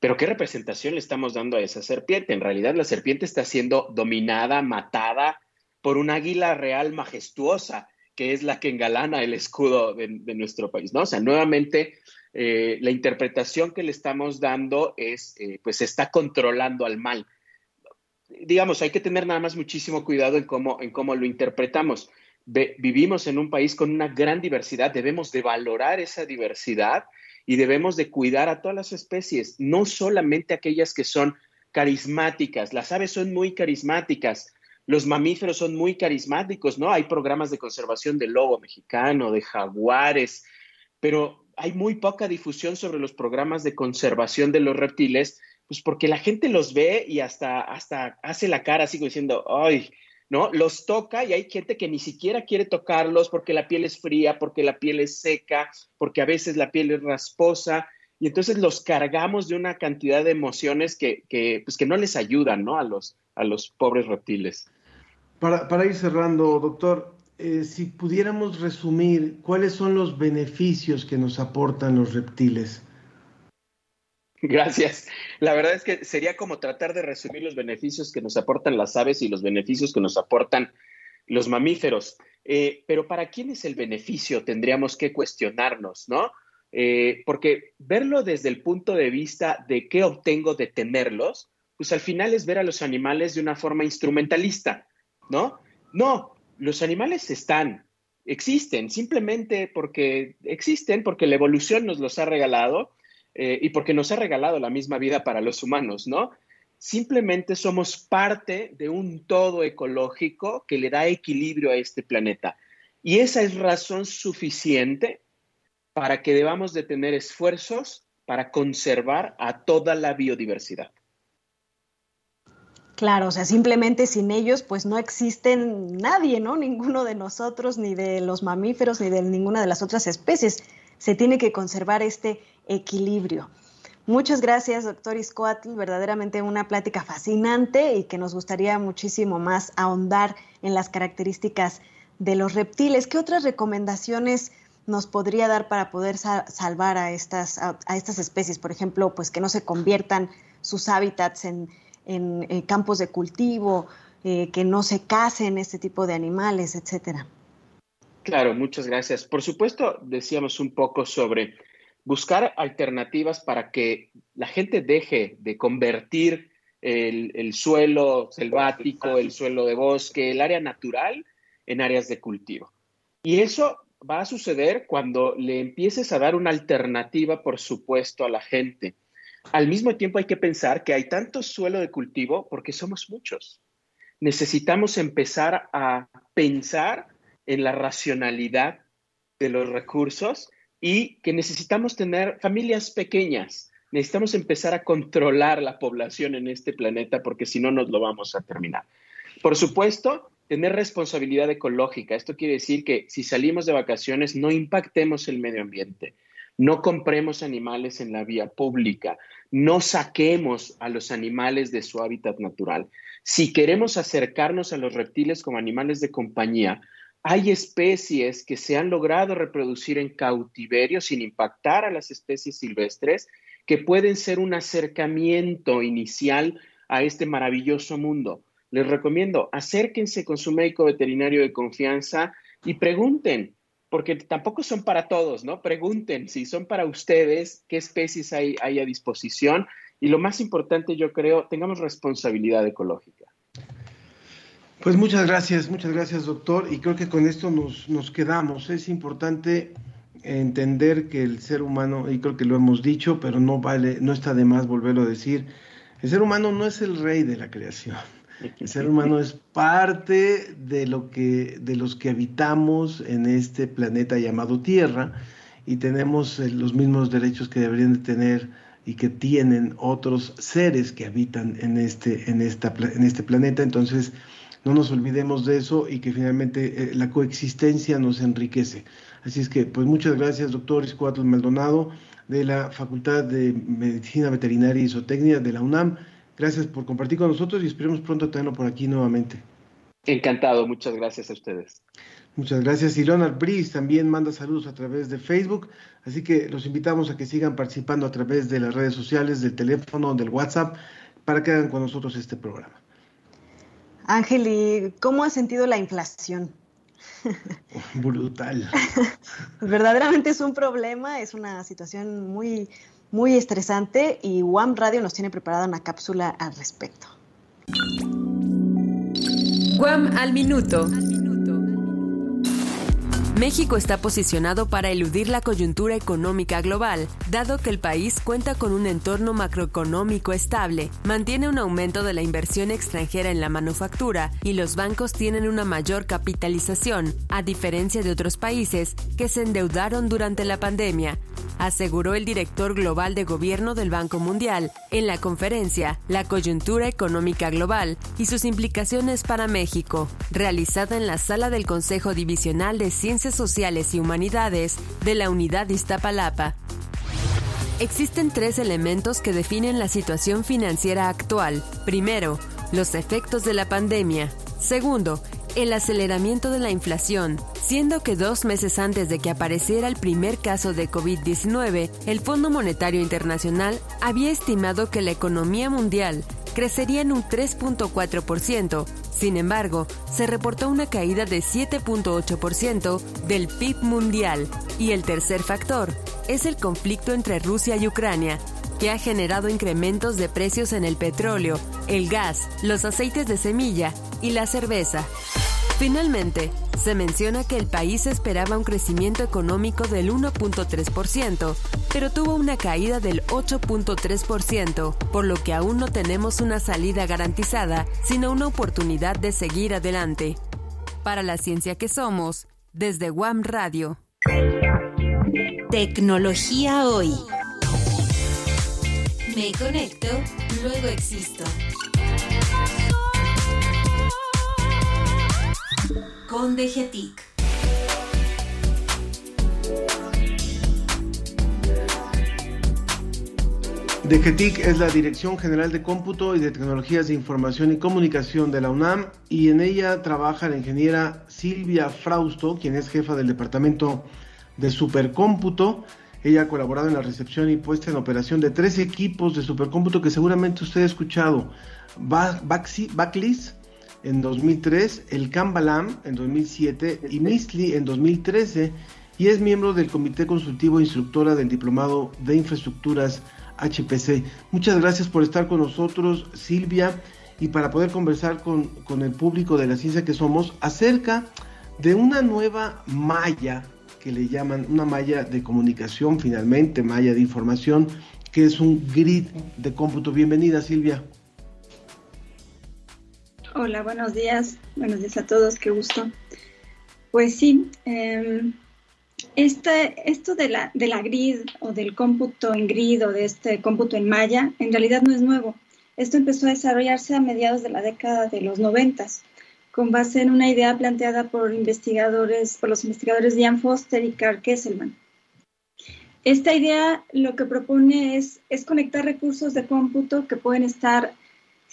Pero ¿qué representación le estamos dando a esa serpiente? En realidad la serpiente está siendo dominada, matada por un águila real majestuosa que es la que engalana el escudo de, nuestro país, ¿no? O sea, nuevamente, eh, la interpretación que le estamos dando es, eh, pues, está controlando al mal. Digamos, hay que tener nada más muchísimo cuidado en cómo, en cómo lo interpretamos. vivimos en un país con una gran diversidad, debemos de valorar esa diversidad y debemos de cuidar a todas las especies, no solamente aquellas que son carismáticas. Las aves son muy carismáticas, los mamíferos son muy carismáticos, ¿no? Hay programas de conservación del lobo mexicano, de jaguares, pero hay muy poca difusión sobre los programas de conservación de los reptiles, pues porque la gente los ve y hasta, hasta hace la cara así diciendo, ay, ¿no? Los toca y hay gente que ni siquiera quiere tocarlos porque la piel es fría, porque la piel es seca, porque a veces la piel es rasposa. y entonces los cargamos de una cantidad de emociones que, que, pues que no les ayudan ¿no? A, los, a los pobres reptiles. Para, para ir cerrando, doctor, eh, si pudiéramos resumir, ¿cuáles son los beneficios que nos aportan los reptiles? Gracias. La verdad es que sería como tratar de resumir los beneficios que nos aportan las aves y los beneficios que nos aportan los mamíferos. Eh, pero ¿para quién es el beneficio? Tendríamos que cuestionarnos, ¿no? Eh, porque verlo desde el punto de vista de qué obtengo de tenerlos, pues al final es ver a los animales de una forma instrumentalista, ¿no? No, los animales están, existen, simplemente porque existen, porque la evolución nos los ha regalado eh, y porque nos ha regalado la misma vida para los humanos, ¿no? Simplemente somos parte de un todo ecológico que le da equilibrio a este planeta. Y esa es razón suficiente para que debamos de tener esfuerzos para conservar a toda la biodiversidad. Claro, o sea, simplemente sin ellos pues no existen nadie, ¿no? Ninguno de nosotros, ni de los mamíferos, ni de ninguna de las otras especies. Se tiene que conservar este equilibrio. Muchas gracias, doctor Iscoatl. Verdaderamente una plática fascinante y que nos gustaría muchísimo más ahondar en las características de los reptiles. ¿Qué otras recomendaciones nos podría dar para poder salvar a estas, a, estas especies? Por ejemplo, pues que no se conviertan sus hábitats en, campos de cultivo, eh, que no se casen este tipo de animales, etcétera. Claro, muchas gracias. Por supuesto, decíamos un poco sobre buscar alternativas para que la gente deje de convertir el, suelo selvático, el suelo de bosque, el área natural en áreas de cultivo. Y eso va a suceder cuando le empieces a dar una alternativa, por supuesto, a la gente. Al mismo tiempo hay que pensar que hay tanto suelo de cultivo porque somos muchos. Necesitamos empezar a pensar en la racionalidad de los recursos y que necesitamos tener familias pequeñas. Necesitamos empezar a controlar la población en este planeta porque si no nos lo vamos a terminar. Por supuesto, tener responsabilidad ecológica. Esto quiere decir que si salimos de vacaciones no impactemos el medio ambiente, no compremos animales en la vía pública, no saquemos a los animales de su hábitat natural. Si queremos acercarnos a los reptiles como animales de compañía, hay especies que se han logrado reproducir en cautiverio sin impactar a las especies silvestres, que pueden ser un acercamiento inicial a este maravilloso mundo. Les recomiendo, acérquense con su médico veterinario de confianza y pregunten, porque tampoco son para todos, ¿no? Pregunten si son para ustedes, qué especies hay, hay a disposición y lo más importante, yo creo, tengamos responsabilidad ecológica. Pues muchas gracias, muchas gracias doctor. Y creo que con esto nos, nos quedamos. Es importante entender que el ser humano, y creo que lo hemos dicho, pero no vale, no está de más volverlo a decir, el ser humano no es el rey de la creación. El ser humano es parte de lo que, de los que habitamos en este planeta llamado Tierra y tenemos eh, los mismos derechos que deberían de tener y que tienen otros seres que habitan en este, en esta, en este planeta. Entonces, no nos olvidemos de eso y que finalmente eh, la coexistencia nos enriquece. Así es que, pues muchas gracias, doctor Iscuatl Maldonado, de la Facultad de Medicina Veterinaria y Zootecnia de la UNAM. Gracias por compartir con nosotros y esperemos pronto tenerlo por aquí nuevamente. Encantado, muchas gracias a ustedes. Muchas gracias. Y Leonard Brice también manda saludos a través de Facebook, así que los invitamos a que sigan participando a través de las redes sociales, del teléfono, del WhatsApp, para que hagan con nosotros este programa. Ángel, ¿y cómo has sentido la inflación? Brutal. Verdaderamente es un problema, es una situación muy, muy estresante y WAM Radio nos tiene preparada una cápsula al respecto. Al minuto. México está posicionado para eludir la coyuntura económica global, dado que el país cuenta con un entorno macroeconómico estable, mantiene un aumento de la inversión extranjera en la manufactura y los bancos tienen una mayor capitalización, a diferencia de otros países que se endeudaron durante la pandemia, aseguró el director global de gobierno del Banco Mundial en la conferencia La coyuntura económica global y sus implicaciones para México, realizada en la sala del Consejo Divisional de Ciencias Sociales y Humanidades de la Unidad Iztapalapa. Existen tres elementos que definen la situación financiera actual. Primero, los efectos de la pandemia. Segundo, el aceleramiento de la inflación, siendo que dos meses antes de que apareciera el primer caso de COVID-19, el Fondo Monetario Internacional había estimado que la economía mundial crecería en un 3.4%. Sin embargo, se reportó una caída de 7.8% del PIB mundial. Y el tercer factor es el conflicto entre Rusia y Ucrania, que ha generado incrementos de precios en el petróleo, el gas, los aceites de semilla y la cerveza. Finalmente, se menciona que el país esperaba un crecimiento económico del 1.3%, pero tuvo una caída del 8.3%, por lo que aún no tenemos una salida garantizada, sino una oportunidad de seguir adelante. Para la ciencia que somos, desde WAM Radio. Tecnología hoy. Me conecto, luego existo. Con DGTIC. DGTIC es la Dirección General de Cómputo y de Tecnologías de Información y Comunicación de la UNAM y en ella trabaja la ingeniera Silvia Frausto, quien es jefa del Departamento de Supercómputo. Ella ha colaborado en la recepción y puesta en operación de tres equipos de supercómputo que seguramente usted ha escuchado. Backlis, en 2003, el Kambalam en 2007 y Mistli en 2013 y es miembro del Comité Consultivo e Instructora del Diplomado de Infraestructuras HPC. Muchas gracias por estar con nosotros, Silvia, y para poder conversar con, con el público de la ciencia que somos acerca de una nueva malla que le llaman una malla de comunicación, finalmente, malla de información, que es un grid de cómputo. Bienvenida, Silvia. Hola, buenos días. Buenos días a todos, qué gusto. Pues sí, eh, esto de la, de la grid o del cómputo en grid o de este cómputo en malla, en realidad no es nuevo. Esto empezó a desarrollarse a mediados de la década de los noventas, con base en una idea planteada por investigadores, por los investigadores Ian Foster y Carl Kesselman. Esta idea lo que propone es, es conectar recursos de cómputo que pueden estar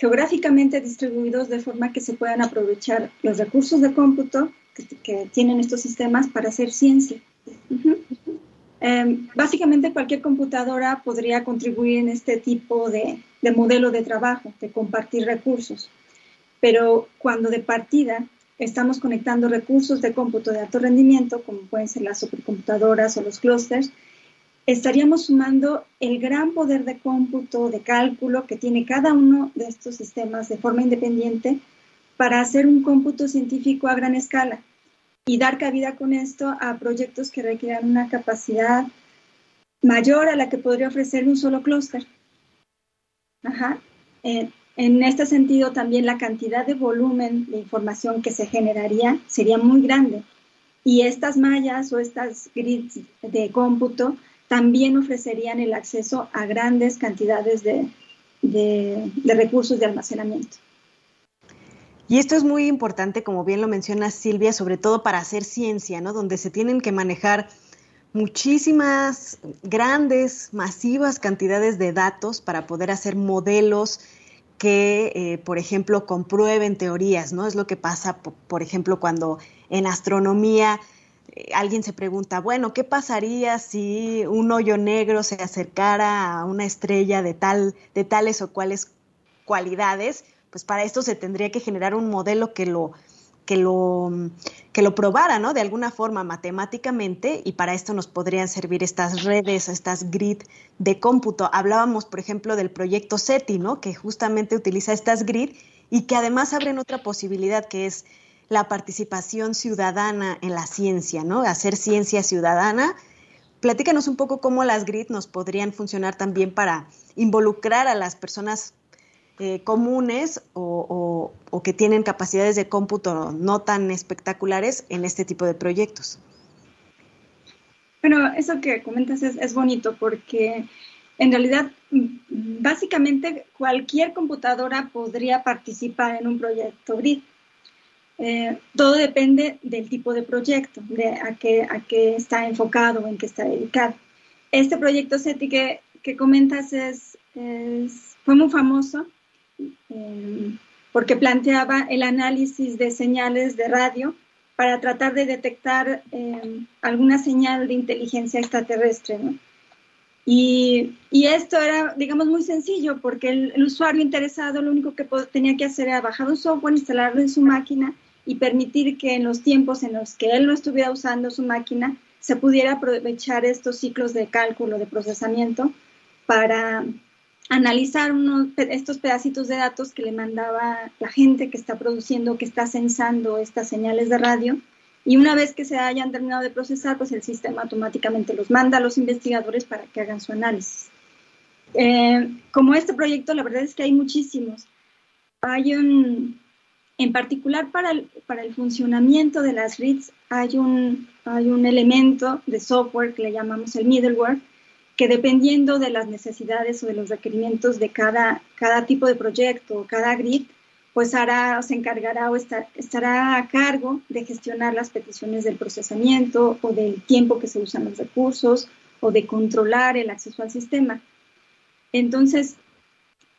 geográficamente distribuidos de forma que se puedan aprovechar los recursos de cómputo que, tienen estos sistemas para hacer ciencia. Em, básicamente cualquier computadora podría contribuir en este tipo de, de modelo de trabajo, de compartir recursos. Pero cuando de partida estamos conectando recursos de cómputo de alto rendimiento, como pueden ser las supercomputadoras o los clústeres, estaríamos sumando el gran poder de cómputo, de cálculo que tiene cada uno de estos sistemas de forma independiente para hacer un cómputo científico a gran escala y dar cabida con esto a proyectos que requieran una capacidad mayor a la que podría ofrecer un solo clúster. Eh, en este sentido, también la cantidad de volumen de información que se generaría sería muy grande. Y estas mallas o estas grids de cómputo también ofrecerían el acceso a grandes cantidades de, recursos de almacenamiento. Y esto es muy importante, como bien lo menciona Silvia, sobre todo para hacer ciencia, ¿no? Donde se tienen que manejar muchísimas, grandes, masivas cantidades de datos para poder hacer modelos que, eh, por ejemplo, comprueben teorías, ¿no? Es lo que pasa, por ejemplo, cuando en astronomía alguien se pregunta, bueno, ¿qué pasaría si un hoyo negro se acercara a una estrella de, tal, de tales o cuales cualidades? Pues para esto se tendría que generar un modelo que lo, que lo, que lo probara, ¿no? De alguna forma matemáticamente y para esto nos podrían servir estas redes, estas grid de cómputo. Hablábamos, por ejemplo, del proyecto SETI, ¿no? Que justamente utiliza estas grid y que además abren otra posibilidad que es la participación ciudadana en la ciencia, ¿no? Hacer ciencia ciudadana. Platícanos un poco cómo las GRID nos podrían funcionar también para involucrar a las personas eh, comunes o, que tienen capacidades de cómputo no tan espectaculares en este tipo de proyectos. Bueno, eso que comentas es, es bonito porque en realidad básicamente cualquier computadora podría participar en un proyecto GRID. Eh, todo depende del tipo de proyecto, de a qué, a qué está enfocado, en qué está dedicado. Este proyecto SETI que, que comentas es, fue muy famoso eh, porque planteaba el análisis de señales de radio para tratar de detectar eh, alguna señal de inteligencia extraterrestre. Y, esto era, digamos, muy sencillo porque el, usuario interesado lo único que tenía que hacer era bajar un software, instalarlo en su máquina y permitir que en los tiempos en los que él no estuviera usando su máquina se pudiera aprovechar estos ciclos de cálculo, de procesamiento, para analizar estos pedacitos de datos que le mandaba la gente que está produciendo, que está censando estas señales de radio. Y una vez que se hayan terminado de procesar, pues el sistema automáticamente los manda a los investigadores para que hagan su análisis. Eh, como este proyecto, la verdad es que hay muchísimos. Hay un, en particular para el, para el funcionamiento de las RITs, hay un, hay un elemento de software que le llamamos el middleware, que dependiendo de las necesidades o de los requerimientos de cada, cada tipo de proyecto o cada grid, pues hará o se encargará o estará a cargo de gestionar las peticiones del procesamiento o del tiempo que se usan los recursos o de controlar el acceso al sistema. Entonces,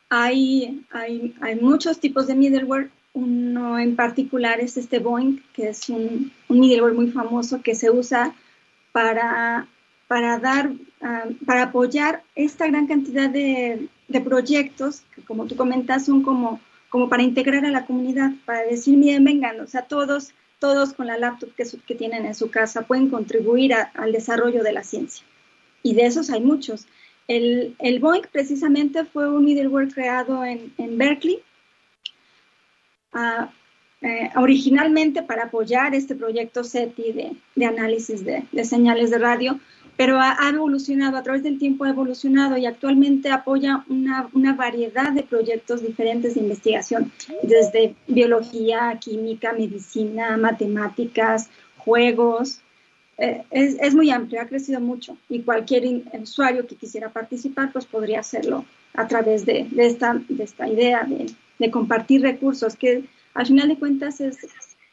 hay, hay, hay muchos tipos de middleware. Uno en particular es este Boeing, que es un, un middleware muy famoso que se usa para para dar, ah, para apoyar esta gran cantidad de, proyectos que, como tú comentas, son como, como para integrar a la comunidad, para decir, miren, vengan, o sea, todos, todos con la laptop que, que tienen en su casa pueden contribuir al desarrollo de la ciencia. Y de esos hay muchos. El, el Boeing precisamente fue un middleware creado en, Berkeley, eh, originalmente para apoyar este proyecto SETI de, de análisis de, de, señales de radio, pero ha, evolucionado, a través del tiempo ha evolucionado y actualmente apoya una, una, variedad de proyectos diferentes de investigación, desde biología, química, medicina, matemáticas, juegos. Eh, es, es, muy amplio, ha crecido mucho y cualquier usuario que quisiera participar pues podría hacerlo a través de, de esta, de esta idea de, de, compartir recursos, que al final de cuentas es,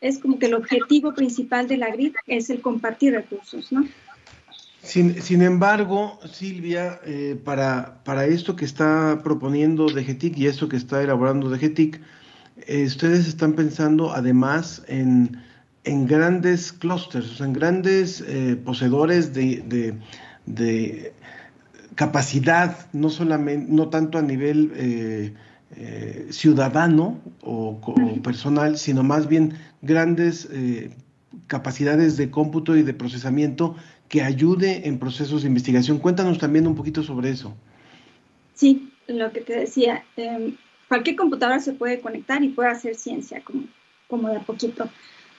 es como que el objetivo principal de la GRID es el compartir recursos, ¿no? Sin, embargo, Silvia, eh, para, para, esto que está proponiendo DGTIC y esto que está elaborando DGTIC, eh, ustedes están pensando además en, en grandes clústeres, en grandes eh, poseedores de, de, capacidad, no, solamente, no tanto a nivel ciudadano o, o, personal, sino más bien grandes capacidades de cómputo y de procesamiento que ayude en procesos de investigación. Cuéntanos también un poquito sobre eso. Sí, lo que te decía, em, cualquier computadora se puede conectar y puede hacer ciencia, como, como de a poquito.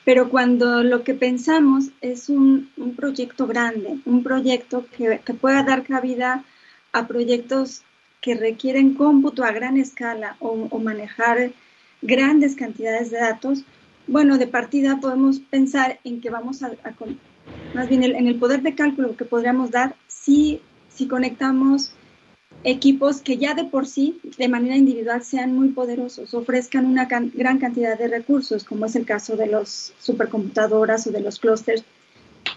Pero cuando lo que pensamos es un, proyecto grande, un proyecto que, pueda dar cabida a proyectos que requieren cómputo a gran escala o, manejar grandes cantidades de datos, bueno, de partida podemos pensar en que vamos a, más bien en el poder de cálculo que podríamos dar si, si conectamos equipos que ya de por sí, de manera individual, sean muy poderosos, ofrezcan una gran cantidad de recursos, como es el caso de los supercomputadoras o de los clústeres,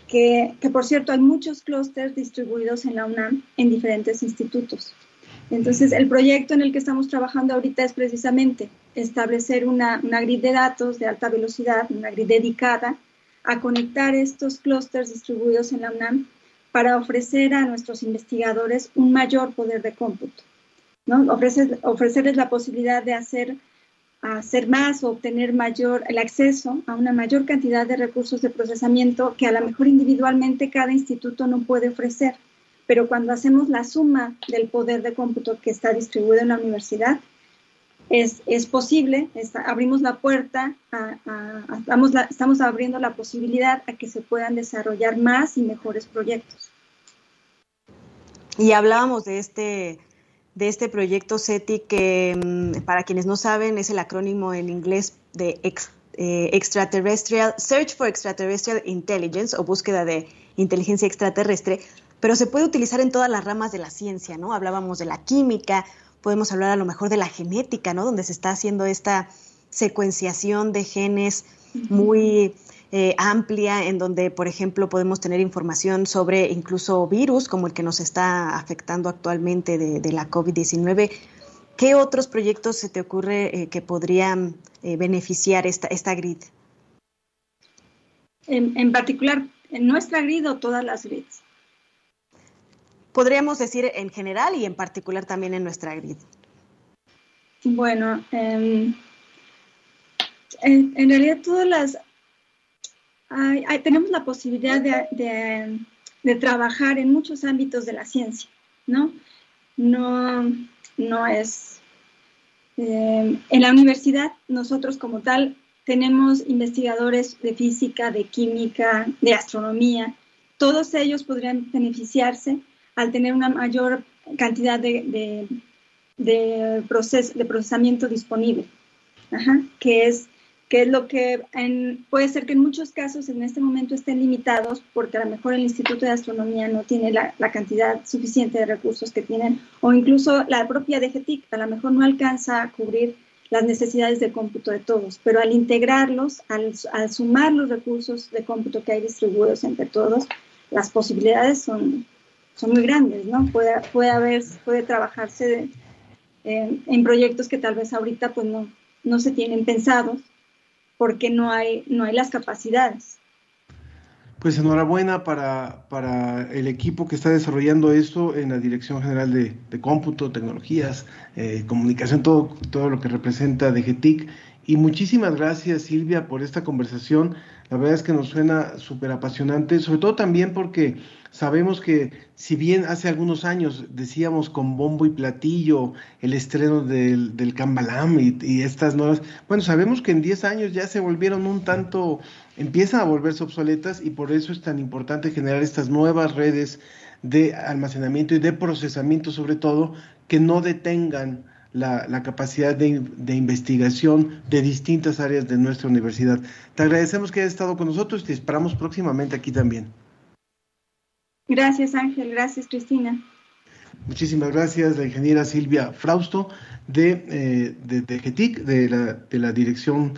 que, que, por cierto hay muchos clústeres distribuidos en la UNAM en diferentes institutos. Entonces, el proyecto en el que estamos trabajando ahorita es precisamente establecer una, una grid de datos de alta velocidad, una grid dedicada a conectar estos clústeres distribuidos en la UNAM para ofrecer a nuestros investigadores un mayor poder de cómputo. ¿no? ofrecerles la posibilidad de hacer, hacer más o obtener mayor, el acceso a una mayor cantidad de recursos de procesamiento que a lo mejor individualmente cada instituto no puede ofrecer. Pero cuando hacemos la suma del poder de cómputo que está distribuido en la universidad, es, es posible, abrimos la puerta, estamos, abriendo la posibilidad a que se puedan desarrollar más y mejores proyectos. Y hablábamos de este, de este proyecto SETI que, mm, para quienes no saben, es el acrónimo en inglés de eh, Extraterrestrial, Search for Extraterrestrial Intelligence o búsqueda de inteligencia extraterrestre, pero se puede utilizar en todas las ramas de la ciencia, ¿no? Hablábamos de la química, podemos hablar a lo mejor de la genética, ¿no? Donde se está haciendo esta secuenciación de genes muy eh, amplia en donde, por ejemplo, podemos tener información sobre incluso virus como el que nos está afectando actualmente de, la COVID-19. ¿Qué otros proyectos se te ocurre eh, que podrían eh, beneficiar esta, esta grid? En, particular, en nuestra grid o todas las grids. Podríamos decir en general y en particular también en nuestra grid. Bueno, em, en, realidad todas las... tenemos la posibilidad de, trabajar en muchos ámbitos de la ciencia, ¿no? No, no es... Em, en la universidad, nosotros como tal, tenemos investigadores de física, de química, de astronomía. Todos ellos podrían beneficiarse al tener una mayor cantidad de, de, procesamiento disponible, que es que es lo que puede ser que en muchos casos en este momento estén limitados porque a lo mejor el Instituto de Astronomía no tiene la, cantidad suficiente de recursos que tienen o incluso la propia DGTIC a lo mejor no alcanza a cubrir las necesidades de cómputo de todos, pero al integrarlos, al, sumar los recursos de cómputo que hay distribuidos entre todos, las posibilidades son, son muy grandes, ¿no? Puede, puede, haber, puede trabajarse en proyectos que tal vez ahorita pues no, no se tienen pensados porque no hay, no hay las capacidades. Pues enhorabuena para, para, el equipo que está desarrollando esto en la Dirección General de, Cómputo, Tecnologías, eh, Comunicación, todo, todo lo que representa DGTIC. Y muchísimas gracias Silvia por esta conversación. La verdad es que nos suena súper apasionante, sobre todo también porque sabemos que si bien hace algunos años decíamos con bombo y platillo el estreno del, del Cambalam y, estas nuevas, bueno, sabemos que en 10 años ya se volvieron un tanto, empiezan a volverse obsoletas y por eso es tan importante generar estas nuevas redes de almacenamiento y de procesamiento sobre todo que no detengan la, capacidad de, investigación de distintas áreas de nuestra universidad. Te agradecemos que hayas estado con nosotros y te esperamos próximamente aquí también. Gracias Ángel, gracias Cristina. Muchísimas gracias, la ingeniera Silvia Frausto de, eh, de, GETIC, de la, de la Dirección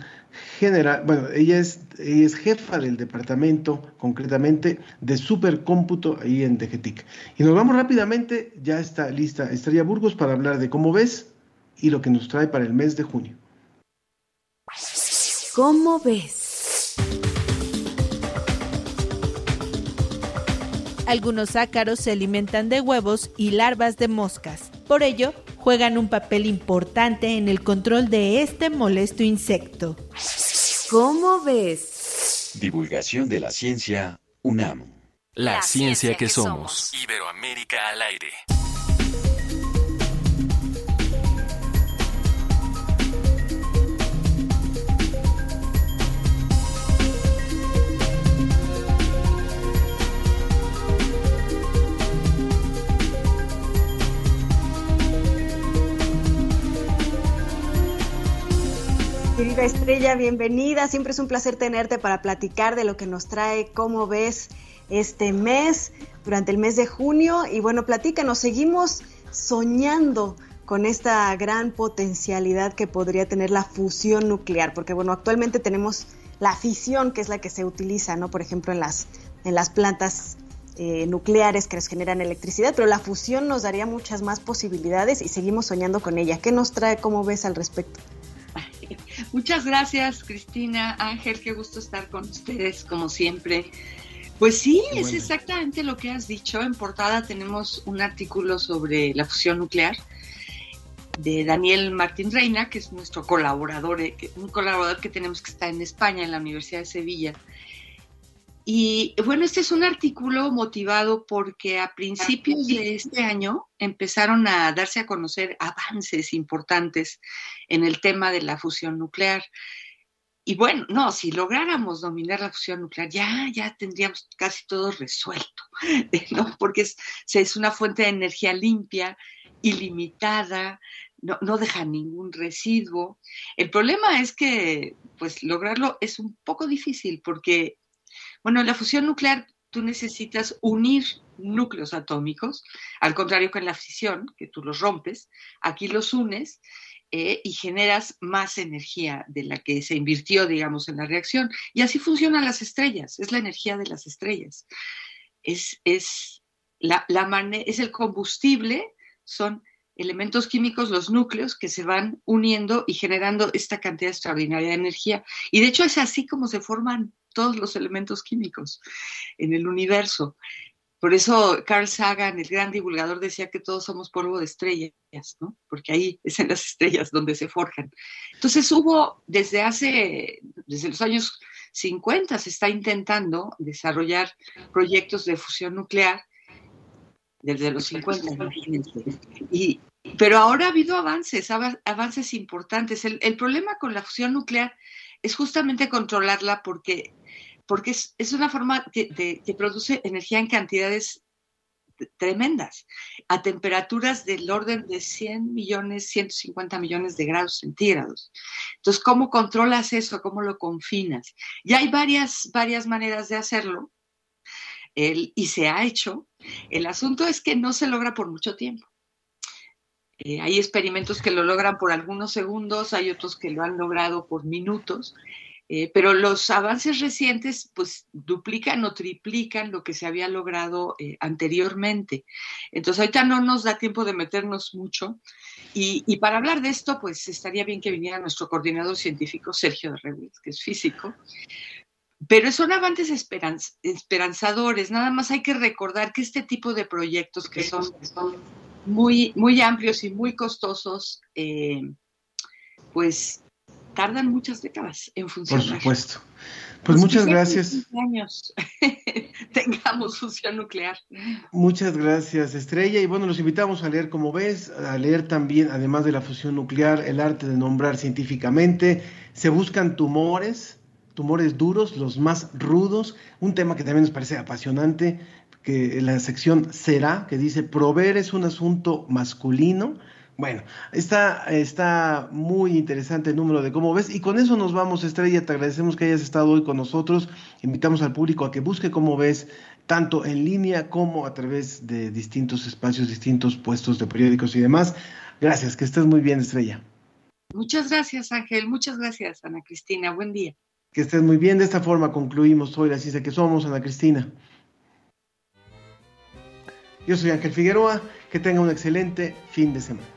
General, bueno, ella es, ella es jefa del departamento, concretamente, de supercómputo ahí en DGTIC. Y nos vamos rápidamente, ya está lista Estrella Burgos para hablar de cómo ves y lo que nos trae para el mes de junio. ¿Cómo ves? Algunos ácaros se alimentan de huevos y larvas de moscas. Por ello, juegan un papel importante en el control de este molesto insecto. ¿Cómo ves? Divulgación de la ciencia UNAM. La, ciencia, que, somos. Iberoamérica al aire. Querida Estrella, bienvenida. Siempre es un placer tenerte para platicar de lo que nos trae, cómo ves este mes, durante el mes de junio. Y bueno, platícanos, seguimos soñando con esta gran potencialidad que podría tener la fusión nuclear, porque bueno, actualmente tenemos la fisión, que es la que se utiliza, ¿no? Por ejemplo, en las, en las plantas eh, nucleares que nos generan electricidad, pero la fusión nos daría muchas más posibilidades y seguimos soñando con ella. ¿Qué nos trae? ¿Cómo ves al respecto? Muchas gracias, Cristina, Ángel, qué gusto estar con ustedes, como siempre. Pues sí, es exactamente lo que has dicho. En portada tenemos un artículo sobre la fusión nuclear de Daniel Martín Reina, que es nuestro colaborador, eh, un colaborador que tenemos que está en España, en la Universidad de Sevilla. Y bueno, este es un artículo motivado porque a principios de este año empezaron a darse a conocer avances importantes en el tema de la fusión nuclear. Y bueno, no, si lográramos dominar la fusión nuclear, ya, ya tendríamos casi todo resuelto, ¿no? Porque es, es una fuente de energía limpia, ilimitada, no, no, deja ningún residuo. El problema es que, pues, lograrlo es un poco difícil porque bueno, en la fusión nuclear tú necesitas unir núcleos atómicos, al contrario que en la fisión, que tú los rompes, aquí los unes eh, y generas más energía de la que se invirtió, digamos, en la reacción. Y así funcionan las estrellas, es la energía de las estrellas. Es, es, la, la es el combustible, son elementos químicos, los núcleos, que se van uniendo y generando esta cantidad extraordinaria de energía. Y de hecho es así como se forman todos los elementos químicos en el universo. Por eso Carl Sagan, el gran divulgador, decía que todos somos polvo de estrellas, ¿no? Porque ahí es en las estrellas donde se forjan. Entonces hubo, desde hace, desde los años 50, se está intentando desarrollar proyectos de fusión nuclear, desde los 50, imagínense. Y, pero ahora ha habido avances, avances importantes. El, el problema con la fusión nuclear es justamente controlarla porque porque es, una forma que, produce energía en cantidades tremendas, a temperaturas del orden de 100 millones, 150 millones de grados centígrados. Entonces, ¿cómo controlas eso? ¿Cómo lo confinas? Y hay varias, varias maneras de hacerlo, y se ha hecho. El asunto es que no se logra por mucho tiempo. Eh, hay experimentos que lo logran por algunos segundos, hay otros que lo han logrado por minutos, eh, pero los avances recientes pues duplican o triplican lo que se había logrado eh, anteriormente. Entonces ahorita no nos da tiempo de meternos mucho y, para hablar de esto pues estaría bien que viniera nuestro coordinador científico Sergio de Rebuiz, que es físico. Pero son avances esperanzadores, nada más hay que recordar que este tipo de proyectos que son, muy, muy amplios y muy costosos, eh, pues tardan muchas décadas en funcionar. Por supuesto. Pues, muchas gracias. años tengamos fusión nuclear. Muchas gracias, Estrella. Y bueno, los invitamos a leer, como ves, a leer también, además de la fusión nuclear, el arte de nombrar científicamente. Se buscan tumores, tumores duros, los más rudos, un tema que también nos parece apasionante, que la sección será, que dice, proveer es un asunto masculino bueno, está, está muy interesante el número de cómo ves. Y con eso nos vamos, Estrella. Te agradecemos que hayas estado hoy con nosotros. Invitamos al público a que busque cómo ves, tanto en línea como a través de distintos espacios, distintos puestos de periódicos y demás. Gracias, que estés muy bien, Estrella. Muchas gracias, Ángel. Muchas gracias, Ana Cristina. Buen día. Que estés muy bien. De esta forma concluimos hoy la ciencia que somos, Ana Cristina. Yo soy Ángel Figueroa. Que tenga un excelente fin de semana.